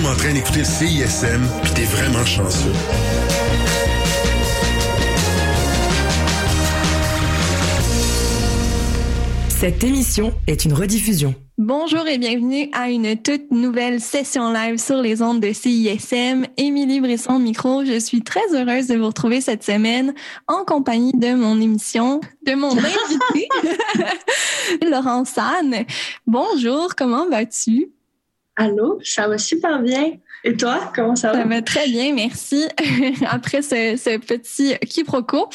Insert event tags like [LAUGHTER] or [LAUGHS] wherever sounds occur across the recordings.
même en train d'écouter le CISM, puis t'es vraiment chanceux. Cette émission est une rediffusion. Bonjour et bienvenue à une toute nouvelle session live sur les ondes de CISM. Émilie Brisson micro. Je suis très heureuse de vous retrouver cette semaine en compagnie de mon émission, de mon invité, [LAUGHS] [LAUGHS] Laurent San. Bonjour, comment vas-tu? Allô, ça va super bien. Et toi, comment ça va? Ça va très bien, merci. [LAUGHS] Après ce, petit quiproquo.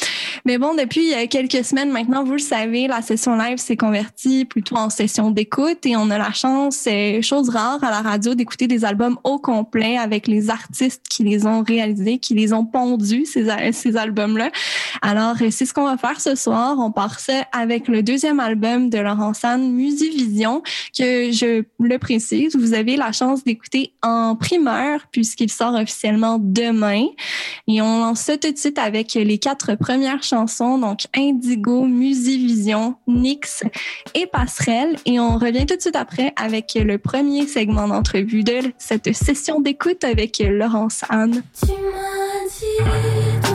Mais bon, depuis quelques semaines maintenant, vous le savez, la session live s'est convertie plutôt en session d'écoute et on a la chance, c'est chose rare à la radio, d'écouter des albums au complet avec les artistes qui les ont réalisés, qui les ont pondus, ces, albums-là. Alors, c'est ce qu'on va faire ce soir. On part ça avec le deuxième album de Laurent San, Musivision, que je le précise, vous avez la chance d'écouter en puisqu'il sort officiellement demain. Et on lance tout de suite avec les quatre premières chansons, donc Indigo, Musivision, Nix et Passerelle. Et on revient tout de suite après avec le premier segment d'entrevue de cette session d'écoute avec Laurence Anne. Tu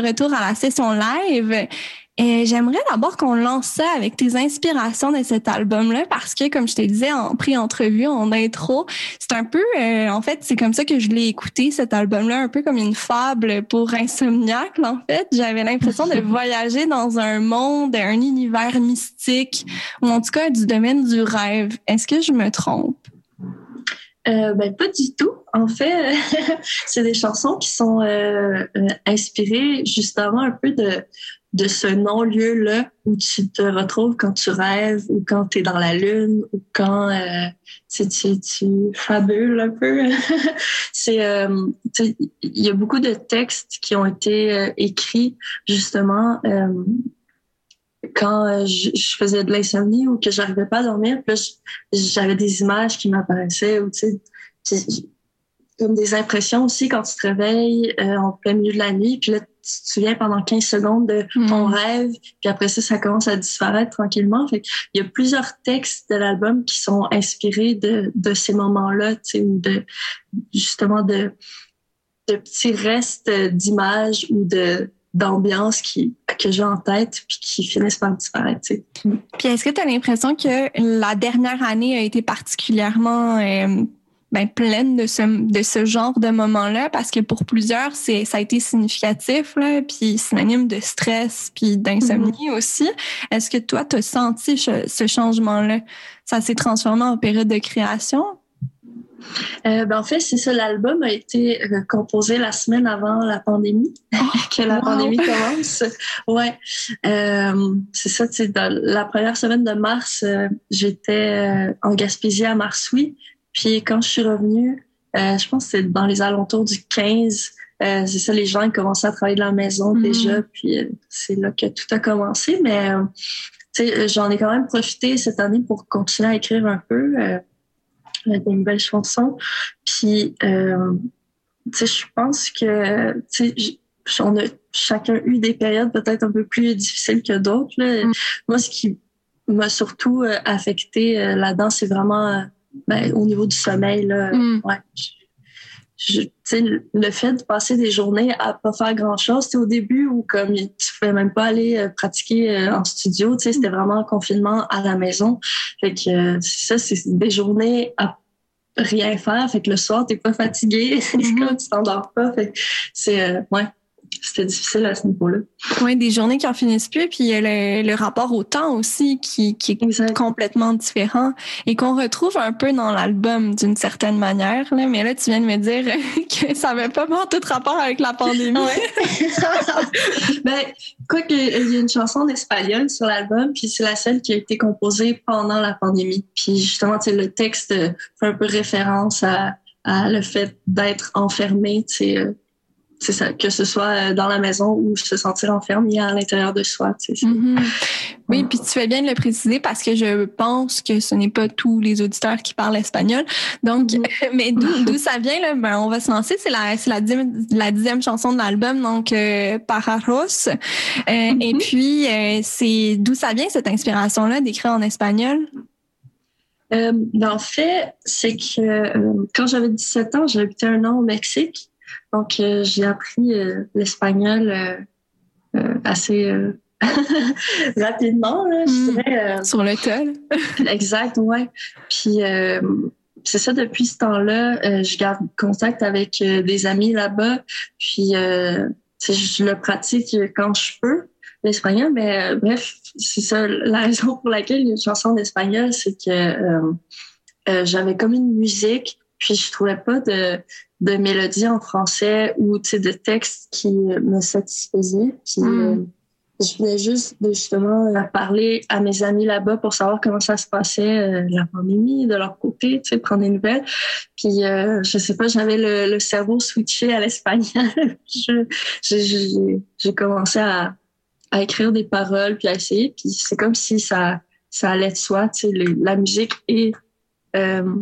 de retour à la session live. Et j'aimerais d'abord qu'on lance ça avec tes inspirations de cet album-là, parce que, comme je te disais en pré-entrevue, en intro, c'est un peu, euh, en fait, c'est comme ça que je l'ai écouté, cet album-là, un peu comme une fable pour insomniaque, en fait. J'avais l'impression de [LAUGHS] voyager dans un monde, un univers mystique, ou en tout cas du domaine du rêve. Est-ce que je me trompe? Euh, ben, pas du tout. En fait, [LAUGHS] c'est des chansons qui sont euh, euh, inspirées justement un peu de, de ce non-lieu-là où tu te retrouves quand tu rêves ou quand tu es dans la lune ou quand tu, tu, un peu. [LAUGHS] il y a beaucoup de textes qui ont été écrits justement quand je, je, faisais de l'insomnie ou que j'arrivais pas à dormir. Puis j'avais des images qui m'apparaissaient ou tu sais comme des impressions aussi quand tu te réveilles en plein milieu de la nuit. Puis là, tu te souviens pendant 15 secondes de ton mm. rêve, puis après ça, ça commence à disparaître tranquillement. Fait il y a plusieurs textes de l'album qui sont inspirés de, de ces moments-là, tu sais, ou de justement de, de petits restes d'images ou de d'ambiance qui que j'ai en tête puis qui finissent par disparaître. Tu sais. Puis est-ce que tu as l'impression que la dernière année a été particulièrement euh, ben, pleine de ce, de ce genre de moment-là parce que pour plusieurs, c'est, ça a été significatif, là, puis synonyme de stress, puis d'insomnie mm-hmm. aussi. Est-ce que toi, tu as senti ce, changement-là? Ça s'est transformé en période de création? Euh, ben en fait, c'est ça. L'album a été euh, composé la semaine avant la pandémie, oh, [LAUGHS] que la pandémie commence. Ouais, euh, c'est ça. Tu la première semaine de mars, euh, j'étais en Gaspésie à Marsouis, puis quand je suis revenue, je pense que c'est dans les alentours du 15, euh, c'est ça, les gens commençaient à travailler de la maison mhm. déjà, puis c'est là que tout a commencé. Mais j'en ai quand même profité cette année pour continuer à écrire un peu des nouvelles chansons. Puis, je pense que on a chacun eu des périodes peut-être un peu plus difficiles que d'autres. Mhm. Moi, ce qui m'a surtout affecté là-dedans, c'est vraiment ben, au niveau du sommeil, là, mm. ouais. Je, le fait de passer des journées à pas faire grand chose, au début où comme tu pouvais même pas aller euh, pratiquer euh, en studio, c'était mm. vraiment un confinement à la maison. Fait que euh, ça, c'est des journées à rien faire. Fait que le soir, t'es pas fatigué, [LAUGHS] mm-hmm. tu t'endors pas. Fait c'est ouais, c'était difficile à ce niveau-là. Oui, des journées qui en finissent plus, puis le, le rapport au temps aussi qui, qui est complètement différent et qu'on retrouve un peu dans l'album d'une certaine manière. Là. Mais là, tu viens de me dire [LAUGHS] que ça n'avait pas vraiment tout rapport avec la pandémie. [LAUGHS] Ben, quoi qu'il y a une chanson en espagnol sur l'album, puis c'est la seule qui a été composée pendant la pandémie. Puis justement, le texte fait un peu référence à, à le fait d'être enfermé, tu sais, euh, c'est ça, que ce soit euh, dans la maison ou se sentir enfermé à l'intérieur de soi. Mm-hmm. Oui, puis tu fais bien de le préciser parce que je pense que ce n'est pas tous les auditeurs qui parlent espagnol. Donc, mm-hmm. [LAUGHS] mais d'où ça vient là? Ben, on va se lancer. C'est la c'est la, dixième, la dixième chanson de l'album, donc euh, Pararos. Euh, mm-hmm. Et puis euh, c'est d'où ça vient cette inspiration là d'écrire en espagnol? Ben, en fait, c'est que quand j'avais 17 ans, j'habitais un an au Mexique. Donc, euh, j'ai appris euh, l'espagnol euh, assez [LAUGHS] rapidement, je hmm. dirais. Sur le tel. [LAUGHS] exact, ouais. Puis c'est ça, depuis ce temps-là, je garde contact avec des amis là-bas. Puis je le pratique quand je peux, l'espagnol. Mais bref, c'est ça, la raison pour laquelle il y a une chanson d'espagnol, c'est que j'avais comme une musique, puis je trouvais pas de de mélodies en français ou de textes qui me satisfaisaient. Puis, hmm. euh, je venais juste de justement parler à mes amis là-bas pour savoir comment ça se passait euh, la pandémie de leur côté, tu sais, prendre des nouvelles. Puis euh, je sais pas, j'avais le, cerveau switché à l'espagnol. [LAUGHS] J'ai commencé à, à écrire des paroles puis à essayer. Puis c'est comme si ça ça allait de soi, tu sais, la musique et euh,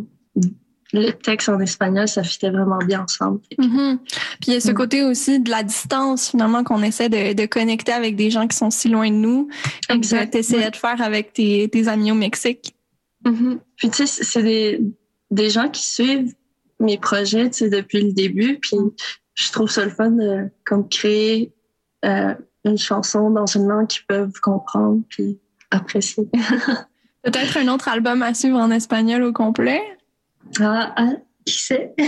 le texte en espagnol, ça fitait vraiment bien ensemble. Mm-hmm. Puis il y a ce mm. côté aussi de la distance, finalement, qu'on essaie de, de, connecter avec des gens qui sont si loin de nous. Exact. Tu essayais de faire avec tes, tes amis au Mexique. Mm-hmm. Puis tu sais, c'est des, des gens qui suivent mes projets tu sais, depuis le début. Puis je trouve ça le fun de comme créer euh, une chanson dans une langue qu'ils peuvent comprendre puis apprécier. [LAUGHS] Peut-être un autre album à suivre en espagnol au complet? Ah, ah qui sait? [LAUGHS]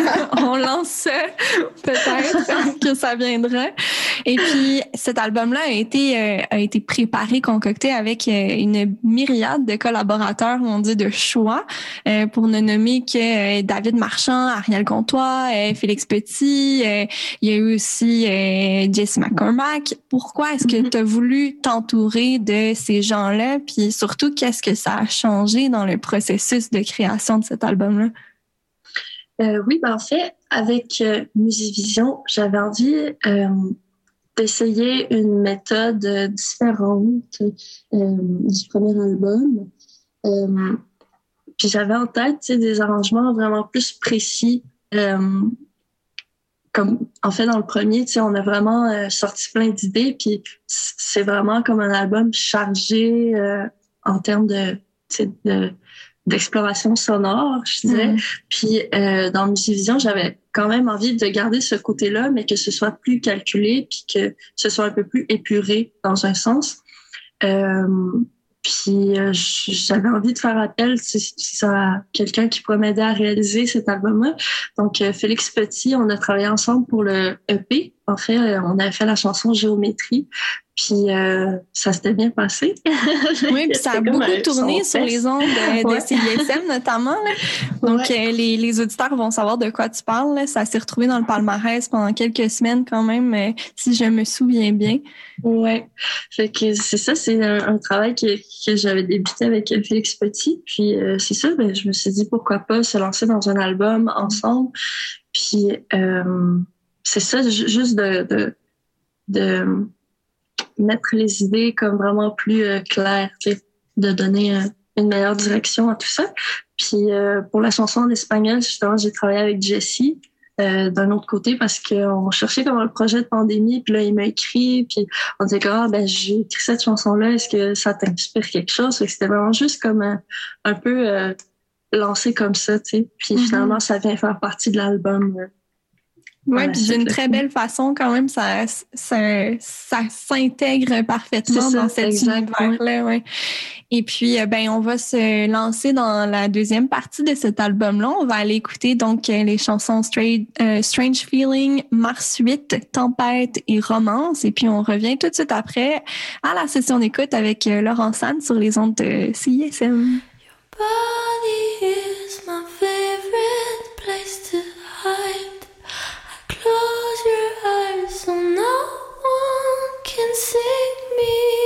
[LAUGHS] On lance ça, peut-être que ça viendra. Et puis, cet album-là a été euh, a été préparé, concocté avec euh, une myriade de collaborateurs, on dit de choix, euh, pour ne nommer que David Marchand, Ariel Comtois, Félix Petit. il y a eu aussi Jess McCormack. Pourquoi est-ce que mm-hmm. tu as voulu t'entourer de ces gens-là? Puis surtout, qu'est-ce que ça a changé dans le processus de création de cet album-là? Euh, oui, ben en fait, avec euh, Musivision, j'avais envie euh, d'essayer une méthode différente du premier album. puis j'avais en tête des arrangements vraiment plus précis. comme en fait dans le premier, on a vraiment sorti plein d'idées, puis c'est vraiment comme un album chargé en termes de, de d'exploration sonore, je dirais. Mm. Puis euh, dans Musivision, j'avais quand même envie de garder ce côté-là, mais que ce soit plus calculé, puis que ce soit un peu plus épuré dans un sens. Euh, puis euh, j'avais envie de faire appel si, ça quelqu'un qui pourrait m'aider à réaliser cet album-là. Donc euh, Félix Petit, on a travaillé ensemble pour le EP. En fait, on avait fait la chanson Géométrie. Puis euh, ça s'était bien passé. [LAUGHS] oui, puis ça a beaucoup tourné sur les ondes de, CISM notamment. Donc euh, les, les, auditeurs vont savoir de quoi tu parles. Ça s'est retrouvé dans le palmarès pendant quelques semaines quand même, euh, si je me souviens bien. Oui, fait que c'est ça, c'est un, travail que, que j'avais débuté avec Félix Petit. Puis c'est ça, ben, je me suis dit pourquoi pas se lancer dans un album ensemble. Puis c'est ça, juste de, de, de mettre les idées comme vraiment plus euh, claires, de donner euh, une meilleure direction à tout ça. Puis euh, pour la chanson en espagnol, justement, j'ai travaillé avec Jessie d'un autre côté parce qu'on cherchait comment le projet de pandémie, puis là, il m'a écrit, puis on disait que ah, ben, j'ai écrit cette chanson-là, est-ce que ça t'inspire quelque chose? C'était vraiment juste comme un, peu lancé comme ça, tu sais. Puis mm-hmm. finalement, ça vient faire partie de l'album oui, puis d'une très belle façon quand même, ça, ça, ça s'intègre parfaitement dans cet univers-là. Ouais. Et puis, euh, ben, on va se lancer dans la deuxième partie de cet album-là. On va aller écouter donc euh, les chansons euh, Strange Feeling, Mars 8, Tempête et Romance. Et puis, on revient tout de suite après à la session d'écoute avec Laurent San sur les ondes de CISM. Your body is my favorite place to hide. Close your eyes so no one can see me.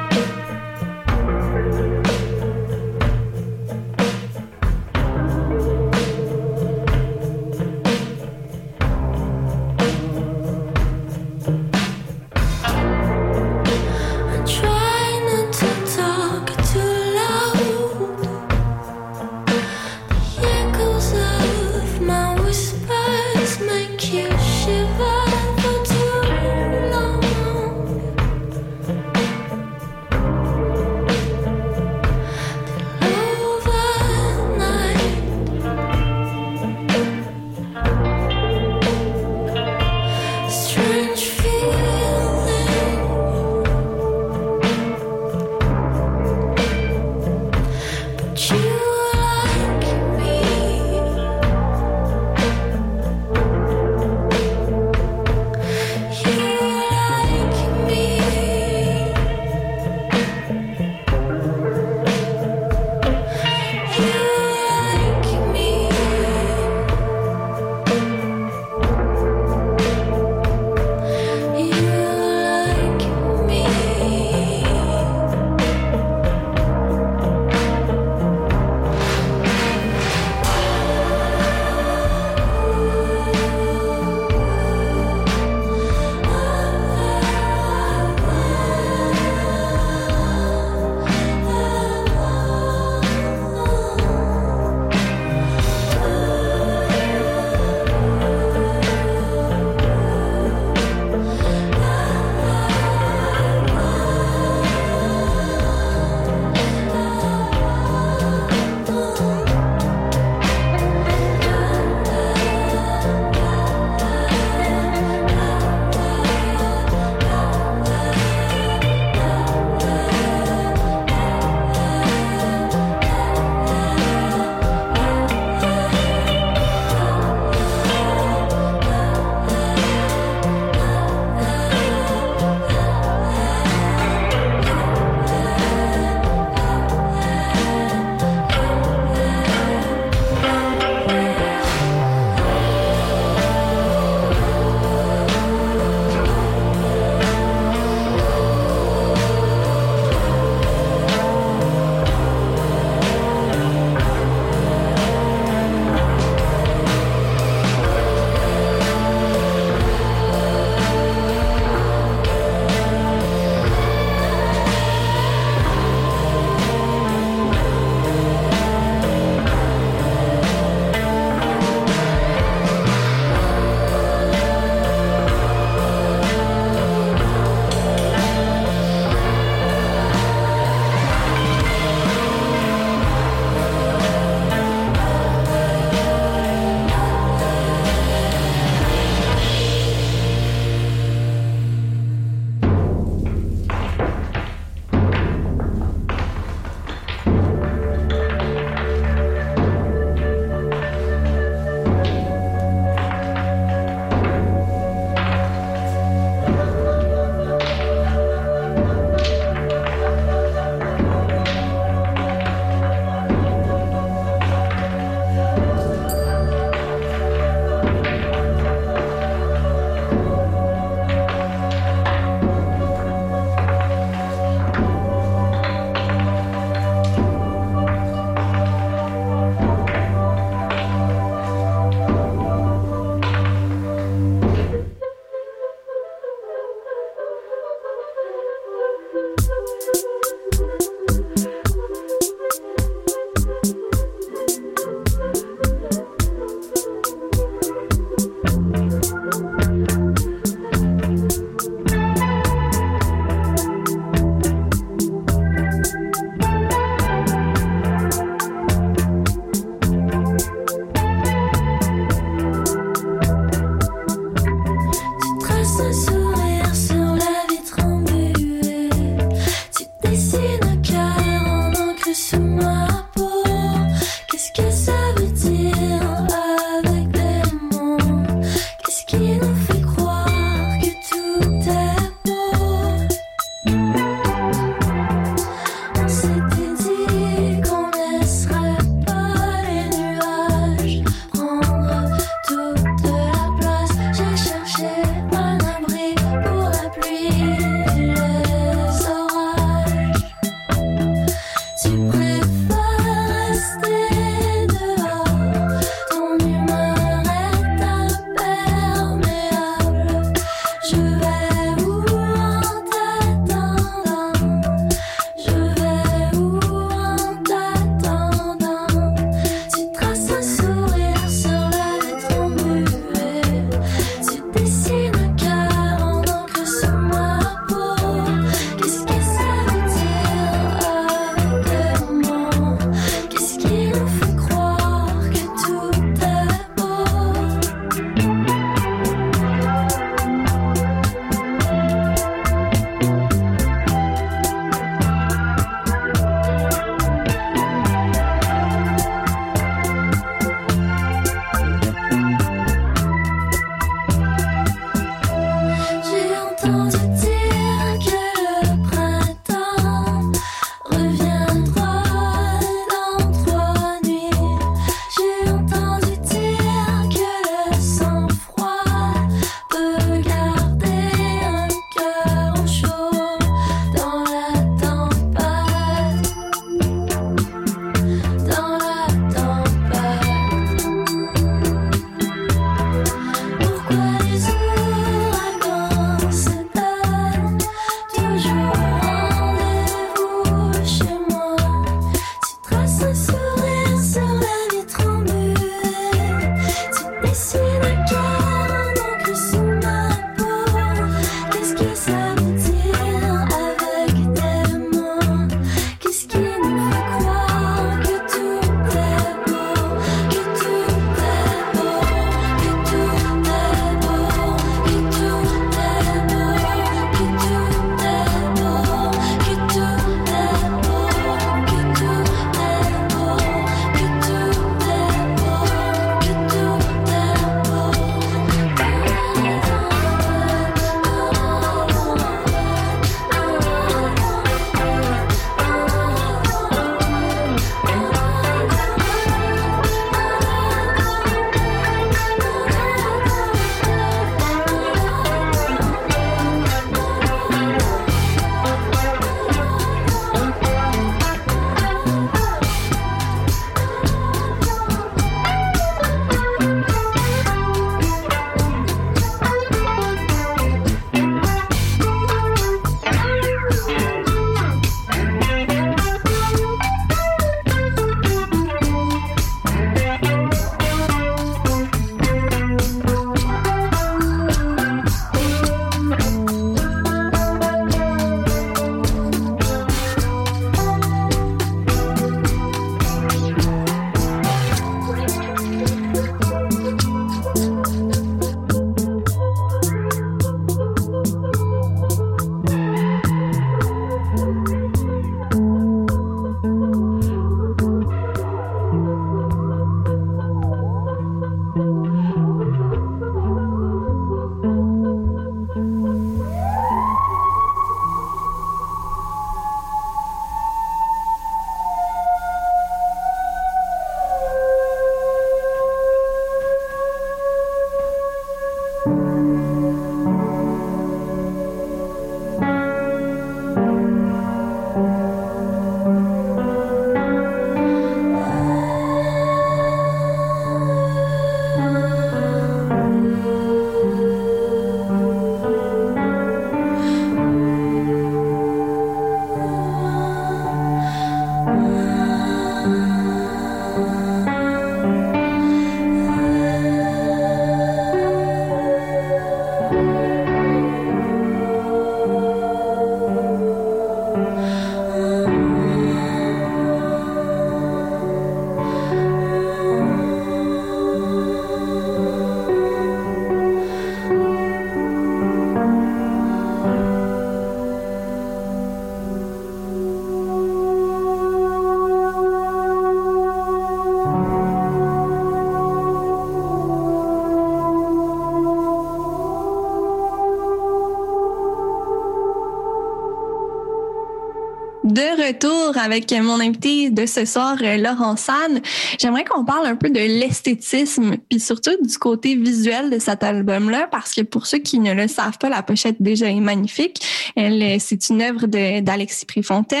De retour avec mon invité de ce soir, euh, Laurent San. J'aimerais qu'on parle un peu de l'esthétisme, puis surtout du côté visuel de cet album-là, parce que pour ceux qui ne le savent pas, la pochette déjà est magnifique. Elle, euh, c'est une œuvre d'Alexis Préfontaine.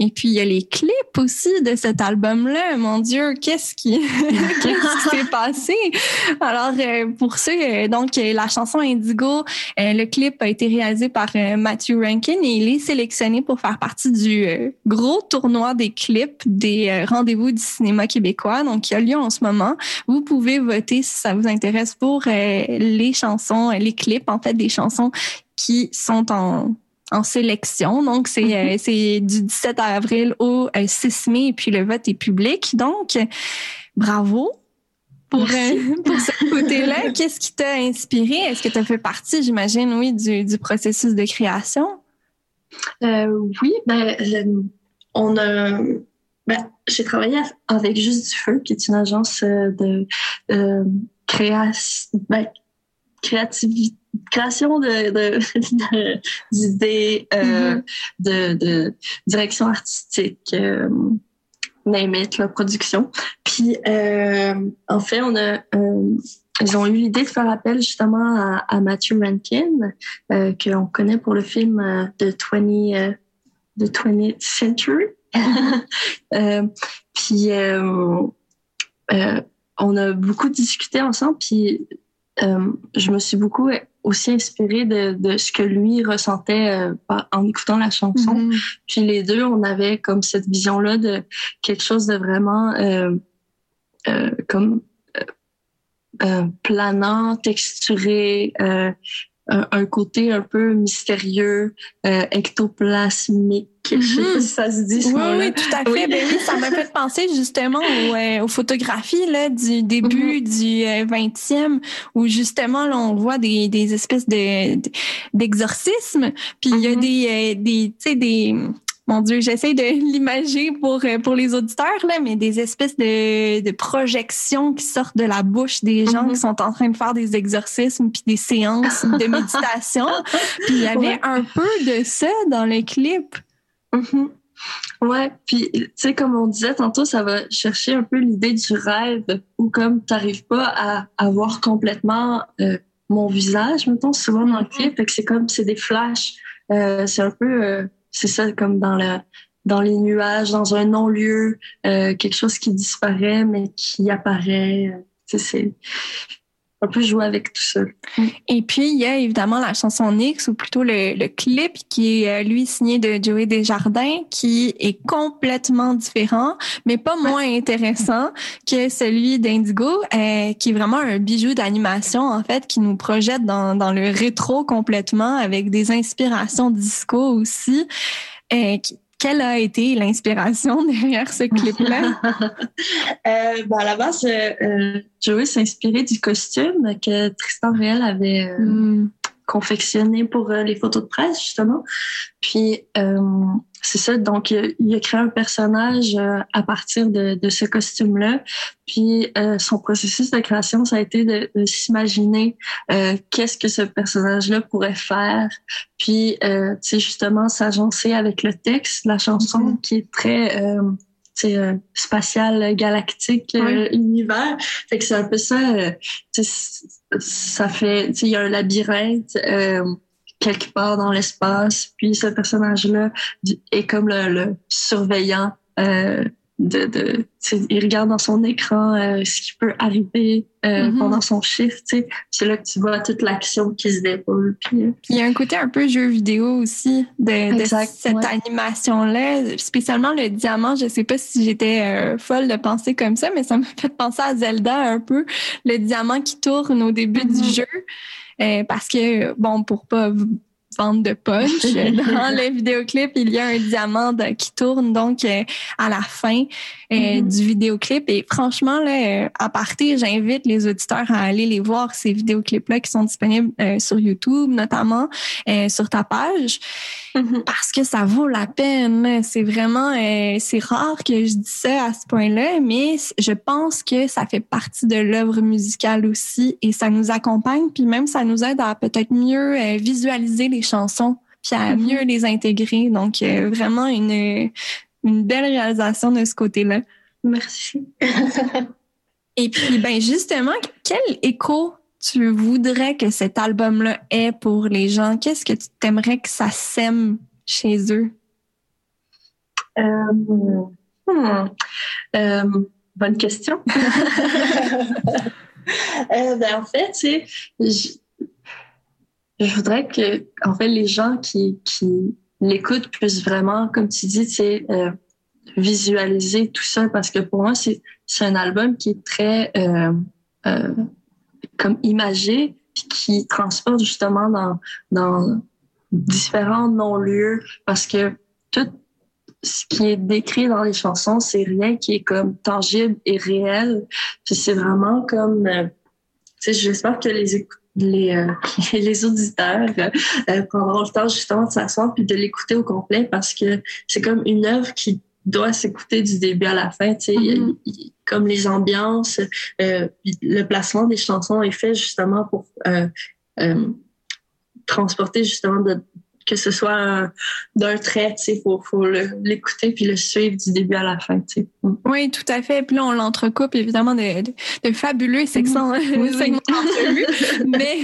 Et puis il y a les clips aussi de cet album-là. Mon Dieu, qu'est-ce qui, [LAUGHS] qu'est-ce qui s'est passé? Alors euh, pour ceux, donc la chanson Indigo, le clip a été réalisé par Matthew Rankin et il est sélectionné pour faire partie du euh, gros tournoi des clips des euh, rendez-vous du cinéma québécois, donc qui a lieu en ce moment. Vous pouvez voter si ça vous intéresse pour euh, les chansons, les clips, en fait, des chansons qui sont en, en sélection. Donc, c'est mm-hmm. du 17 avril au 6 mai, et puis le vote est public. Donc, bravo pour, [LAUGHS] pour ce côté-là. [LAUGHS] Qu'est-ce qui t'a inspiré? Est-ce que tu as fait partie, j'imagine, oui, du, du processus de création? Euh, oui, ben, on a. Ben, j'ai travaillé avec Juste du Feu, qui est une agence euh, de euh, création, ben, créativité création de, [LAUGHS] d'idées, euh, de, de, direction artistique, euh, name it, la production. Puis, euh, en fait, on a ils ont eu l'idée de faire appel justement à, à Matthew Rankin, euh, qu'on connaît pour le film euh, de 20, euh, 20th Century. [LAUGHS] euh, puis euh, euh, on a beaucoup discuté ensemble, puis je me suis beaucoup aussi inspirée de, de ce que lui ressentait en écoutant la chanson. Mm-hmm. Puis les deux, on avait comme cette vision-là de quelque chose de vraiment comme euh, planant, texturé, euh, un, côté un peu mystérieux, euh, ectoplasmique. Je sais pas si ça se dit. oui, oui, tout à fait. Oui. Ben oui, ça m'a fait penser justement aux, aux, photographies là, du début mhm. du 20e, où justement là, on voit des, des espèces de d'exorcismes. Puis il y a mhm. des, des, tu sais, des mon Dieu, j'essaie de [LAUGHS] l'imager pour, euh, pour les auditeurs, là, mais des espèces de, de projections qui sortent de la bouche des gens mm-hmm. qui sont en train de faire des exorcismes puis des séances de méditation. [LAUGHS] puis il y avait un peu de ça dans le clip. Mm-hmm. Ouais, puis tu sais, comme on disait tantôt, ça va chercher un peu l'idée du rêve où comme tu n'arrives pas à, à voir complètement euh, mon visage, mettons, souvent dans le mm-hmm. clip, que c'est comme, c'est des flashs. Euh, c'est un peu c'est ça, comme dans le dans les nuages, dans un non-lieu, euh, quelque chose qui disparaît mais qui apparaît. C'est un peu jouer avec tout ça. Et puis, il y a évidemment la chanson Nix, ou plutôt le, le clip, qui est, euh, lui, signé de Joey Desjardins, qui est complètement différent, mais pas moins intéressant que celui d'Indigo, euh, qui est vraiment un bijou d'animation, en fait, qui nous projette dans, dans le rétro complètement, avec des inspirations disco aussi. Euh, qui, quelle a été l'inspiration [LAUGHS] derrière ce clip-là? [LAUGHS] euh, ben à la base, euh, euh Joey s'est inspiré du costume que Tristan Réel avait euh, hmm. Confectionné pour euh, les photos de presse, justement. Puis, c'est ça. Donc, il a, créé un personnage euh, à partir de, de ce costume-là. Puis, euh, son processus de création, ça a été de, de s'imaginer euh, qu'est-ce que ce personnage-là pourrait faire. Puis, tu sais, justement, s'agencer avec le texte, la chanson mm-hmm. qui est très euh, spatial, galactique, univers. Fait que c'est un peu ça. ça fait, il y a un labyrinthe quelque part dans l'espace. Puis ce personnage-là est comme le, surveillant euh, de, de il regarde dans son écran euh, ce qui peut arriver euh, mm-hmm. pendant son shift. C'est là que tu vois toute l'action qui se déroule. Puis, euh, il y a un côté un peu jeu vidéo aussi de, de cette animation-là, spécialement le diamant. Je sais pas si j'étais folle de penser comme ça, mais ça me fait penser à Zelda un peu. Le diamant qui tourne au début du mm-hmm. jeu. Euh, parce que, bon, pour pas de punch, [LAUGHS] dans le vidéoclip, il y a un diamant qui tourne donc euh, à la fin euh, mm-hmm. du vidéoclip. Et franchement, là, à partir, j'invite les auditeurs à aller les voir, ces vidéoclips-là qui sont disponibles sur YouTube, notamment sur ta page. Mm-hmm. Parce que ça vaut la peine. C'est vraiment, euh, c'est rare que je dise ça à ce point-là, mais je pense que ça fait partie de l'œuvre musicale aussi et ça nous accompagne, puis même ça nous aide à peut-être mieux euh, visualiser les chansons puis à Mhm. mieux les intégrer. Donc, euh, vraiment une, une belle réalisation de ce côté-là. Merci. Et puis, ben justement, quel écho tu voudrais que cet album-là ait pour les gens? Qu'est-ce que tu t'aimerais que ça sème chez eux? Euh, hmm, euh, bonne question. [LAUGHS] [LAUGHS] Euh, ben, en fait, tu sais, je, voudrais que, en fait, les gens qui, qui l'écoutent puissent vraiment, comme tu dis, sais, euh, visualiser tout ça parce que pour moi, c'est, c'est un album qui est très euh, euh, comme imagé puis qui transporte justement dans, dans différents non-lieux parce que tout ce qui est décrit dans les chansons, c'est rien qui est comme tangible et réel. Puis c'est vraiment comme, euh, tu sais, j'espère que les écou- les, euh, [LAUGHS] les auditeurs euh, prendront le temps justement de s'asseoir puis de l'écouter au complet parce que c'est comme une œuvre qui doit s'écouter du début à la fin. Tu sais, Mhm. Il- comme les ambiances, euh, le placement des chansons est fait justement pour euh, euh, transporter justement de, que ce soit un- d'un trait, tu sais, faut, faut l'écouter puis le suivre du début à la fin, tu sais. Oui, tout à fait. Puis là, on l'entrecoupe évidemment de, de, de fabuleux segments, Oui, oui. segments d'entrevue, [LAUGHS] mais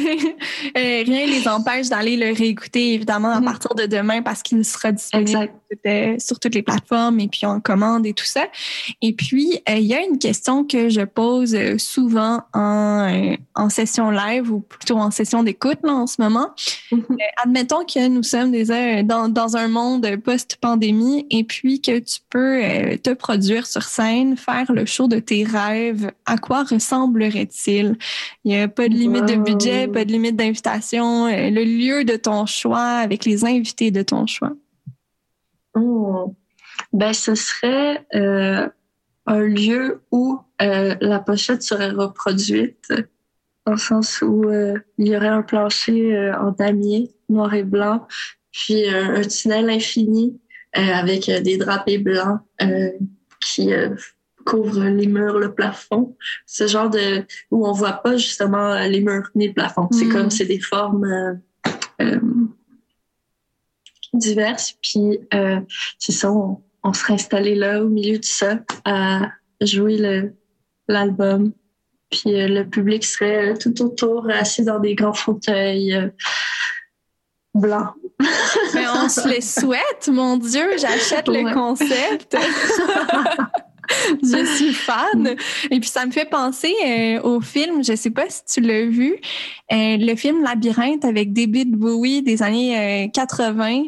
euh, rien ne les empêche d'aller le réécouter évidemment à Mhm. partir de demain parce qu'il sera disponible euh, sur toutes les plateformes et puis en commande et tout ça. Et puis, euh, il y a une question que je pose euh, souvent en, euh, en session live ou plutôt en session d'écoute là, en ce moment. Mhm. Euh, admettons que nous sommes déjà dans, dans un monde post-pandémie et puis que tu peux euh, te produire sur scène, faire le show de tes rêves. À quoi ressemblerait-il? Il n'y a pas de limite de budget, pas de limite d'invitation, euh, le lieu de ton choix avec les invités de ton choix. Mm. Ben, ce serait euh, un lieu où euh, la pochette serait reproduite, dans le sens où euh, il y aurait un plancher en damier, noir et blanc, puis un tunnel infini euh, avec euh, des drapés blancs euh, qui euh, couvrent les murs, le plafond. Ce genre de où on voit pas justement euh, les murs ni le plafond. C'est Mm. comme c'est des formes euh, euh, diverses. Puis euh, c'est ça, on, on serait installé là au milieu de ça à jouer l'album. Puis euh, le public serait tout autour, assis dans des grands fauteuils euh, blancs. [LAUGHS] Mais on se les souhaite, mon Dieu, j'achète le concept. je suis fan. Et puis ça me fait penser euh, au film, je sais pas si tu l'as vu, euh, le film Labyrinthe avec David Bowie des années euh, 80,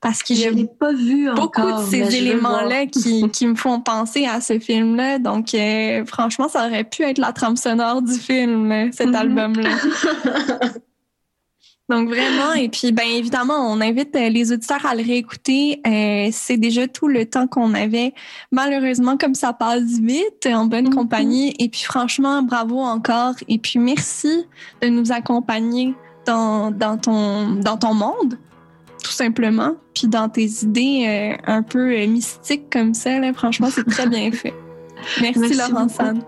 parce qu'il y Je a pas vu beaucoup encore. de ces éléments-là qui, qui me font penser à ce film-là. Donc, euh, franchement, ça aurait pu être la trame sonore du film, euh, cet Mhm. album-là. [LAUGHS] Donc vraiment, et puis bien évidemment, on invite euh, les auditeurs à le réécouter. Euh, c'est déjà tout le temps qu'on avait. Malheureusement, comme ça passe vite, en bonne Mhm. compagnie. Et puis franchement, bravo encore. Et puis merci de nous accompagner dans, dans, ton, dans ton monde, tout simplement. Puis dans tes idées euh, un peu mystiques comme ça. Là, franchement, c'est très bien fait. [LAUGHS] Merci, Merci. San.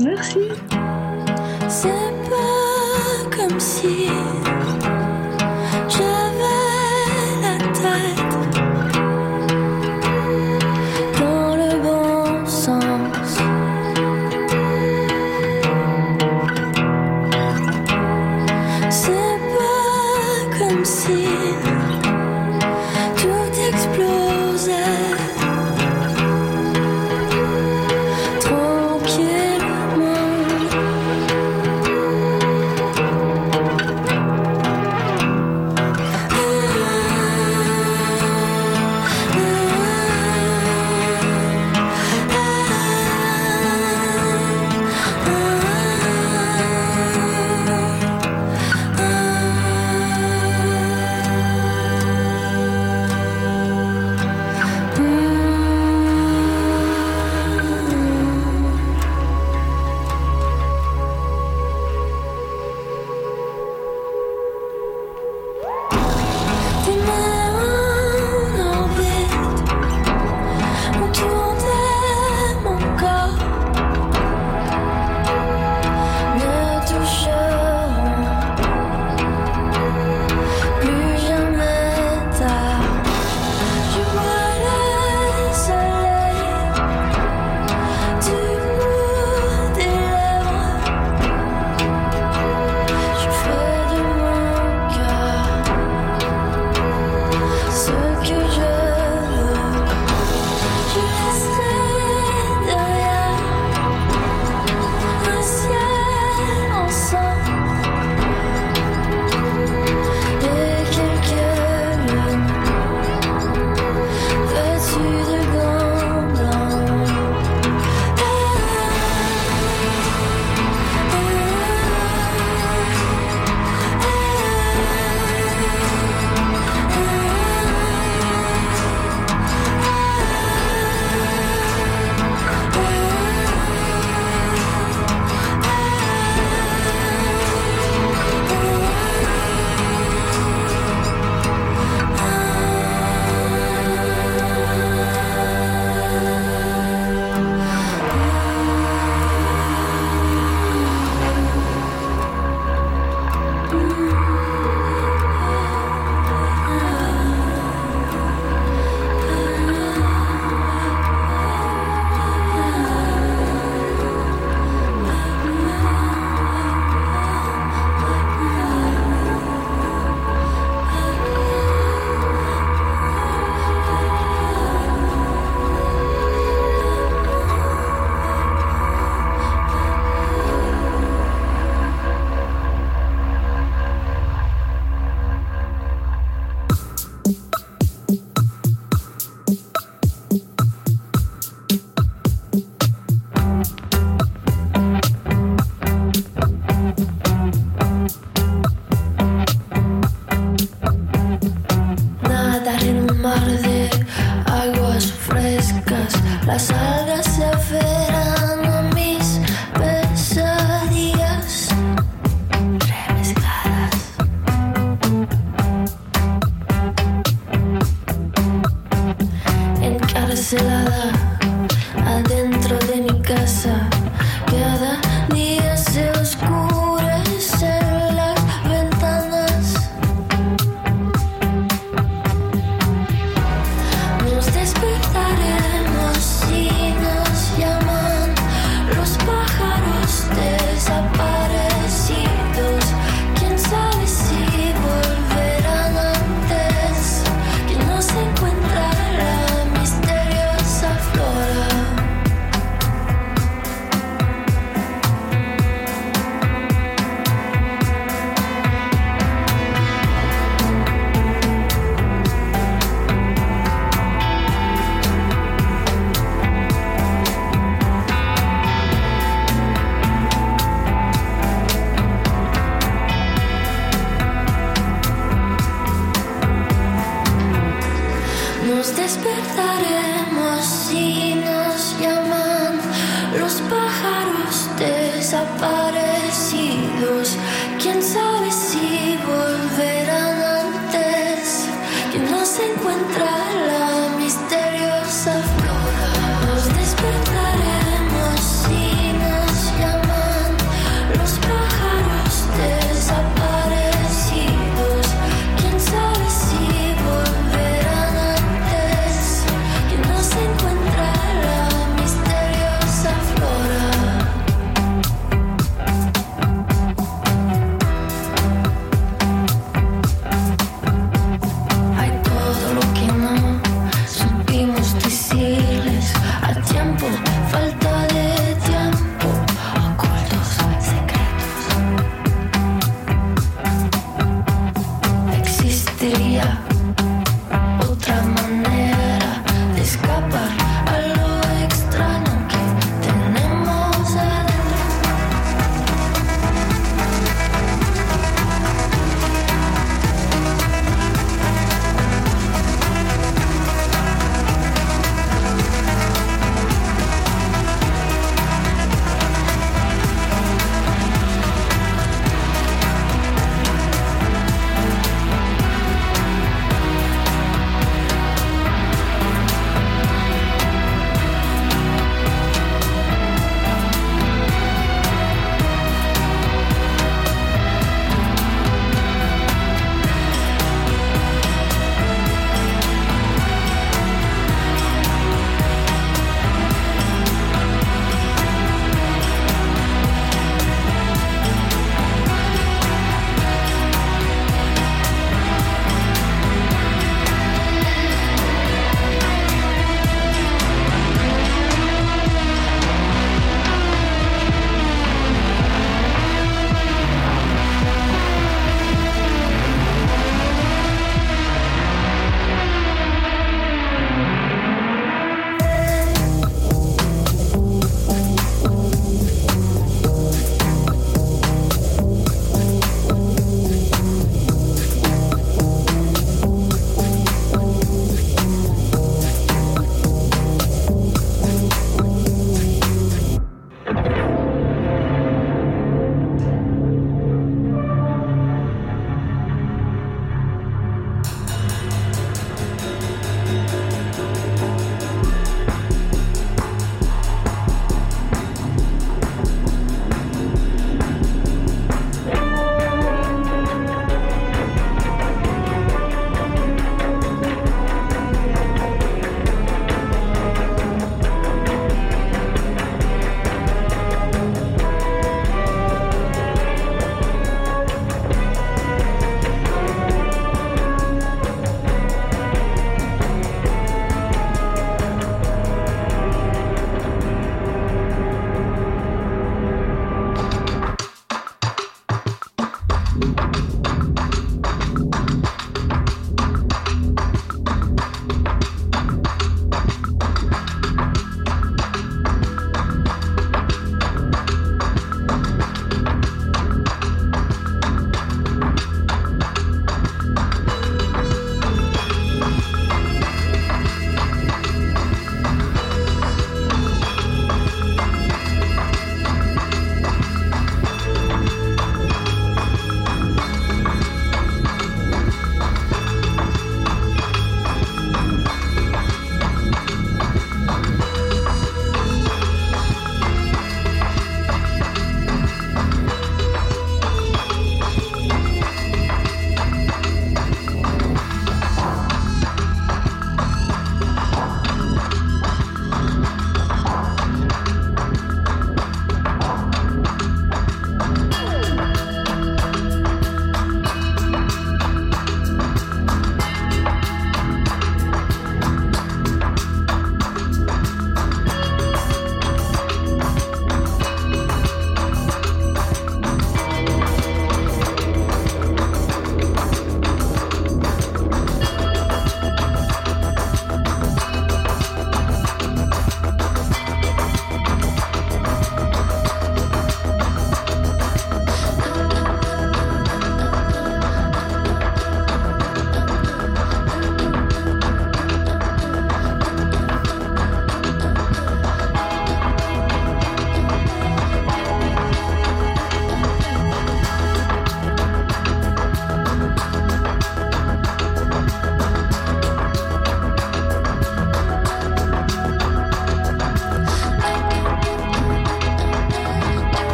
Merci. C'est pas comme si j'avais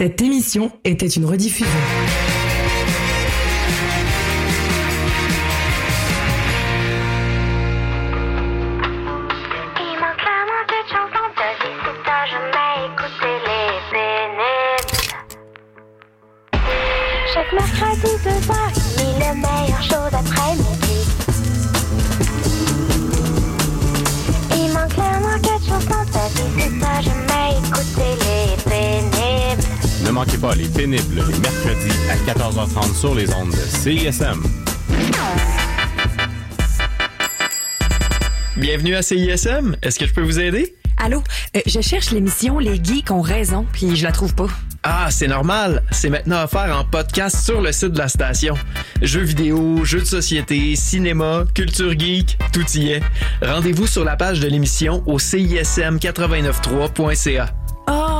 Cette émission était une rediffusion. Pas les pénibles les mercredis à 14h30 sur les ondes de CISM. Bienvenue à CISM. Est-ce que je peux vous aider? Allô, euh, je cherche l'émission Les Geeks ont raison, puis je la trouve pas. Ah, c'est normal. C'est maintenant offert en podcast sur le site de la station. Jeux vidéo, jeux de société, cinéma, culture geek, tout y est. Rendez-vous sur la page de l'émission au cism893.ca.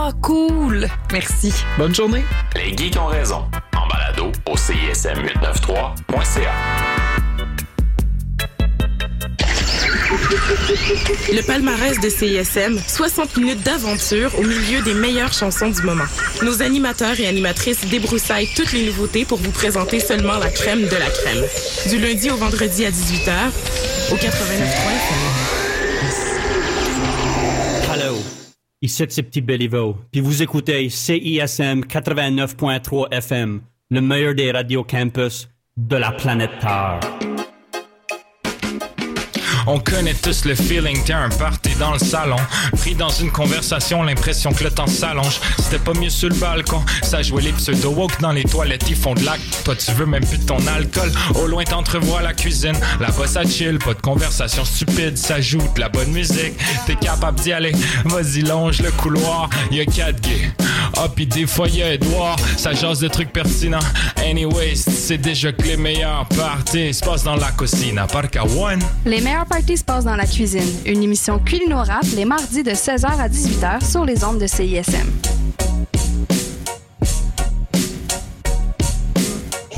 Ah, cool! Merci. Bonne journée. Les geeks ont raison. En balado au CISM893.ca. Le palmarès de CISM, 60 minutes d'aventure au milieu des meilleures chansons du moment. Nos animateurs et animatrices débroussaillent toutes les nouveautés pour vous présenter seulement la crème de la crème. Du lundi au vendredi à 18h, au 89.3 ici c'est Petit Béliveau, puis vous écoutez CISM 89.3 FM, le meilleur des radios campus de la planète Terre. On connaît tous le feeling, t'es un party dans le salon. Pris dans une conversation, l'impression que le temps s'allonge. C'était pas mieux sur le balcon, ça jouait les pseudo-woke dans les toilettes, ils font de l'acte. Toi, tu veux même plus de ton alcool. Au loin, t'entrevois la cuisine. Là-bas, ça chill, pas de conversation stupide, ça joue de la bonne musique. T'es capable d'y aller, vas-y, longe le couloir. Y'a quatre gays. Ah, pis des fois, y'a Edouard, ça jase de trucs pertinents. Anyways, c'est déjà que les meilleurs parties se passent dans la cuisine, qu'à one. Les meilleurs parties se passent dans la cuisine. Une émission culinorable les mardis de 16h à 18h sur les ondes de CISM.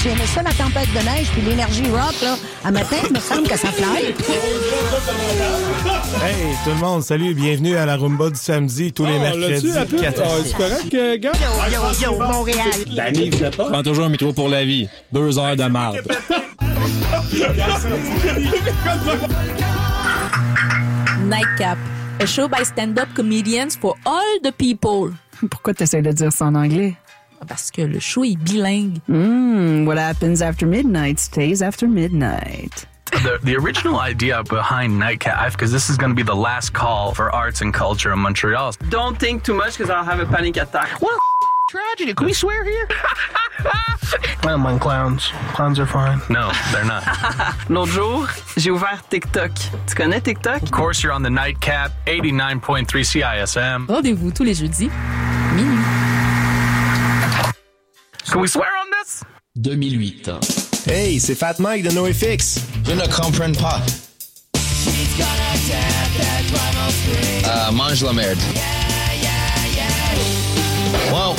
Tu aimais ça, la tempête de neige, puis l'énergie rock, là? À matin, il me semble que ça fly. Hey, tout le monde, salut, bienvenue à la Rumba du samedi, tous les Oh, mercredis. la Ah, c'est correct, euh, gars? Yo, yo, Montréal. Danny, vous êtes pas? Prends toujours un micro pour la vie. Deux heures de marde. Nightcap, a show by stand-up comedians for all the people. Pourquoi tu essaies de dire ça en anglais? Parce que le show est bilingue. Hmm, what happens after midnight stays after midnight. The, the original idea behind Nightcap, because this is going to be the last call for arts and culture in Montreal. Don't think too much because I'll have a panic attack. What tragedy? Can we swear here? I don't mind clowns. Clowns are fine. No, they're not. [LAUGHS] L'autre jour, j'ai ouvert TikTok. Tu connais TikTok? of course, you're on the Nightcap 89.3 CISM. Rendez-vous tous les jeudis, minuit. Can we swear on this? 2008. Hey, c'est Fat Mike de NoFX. Je ne comprends pas. Euh, mange la merde. Well, what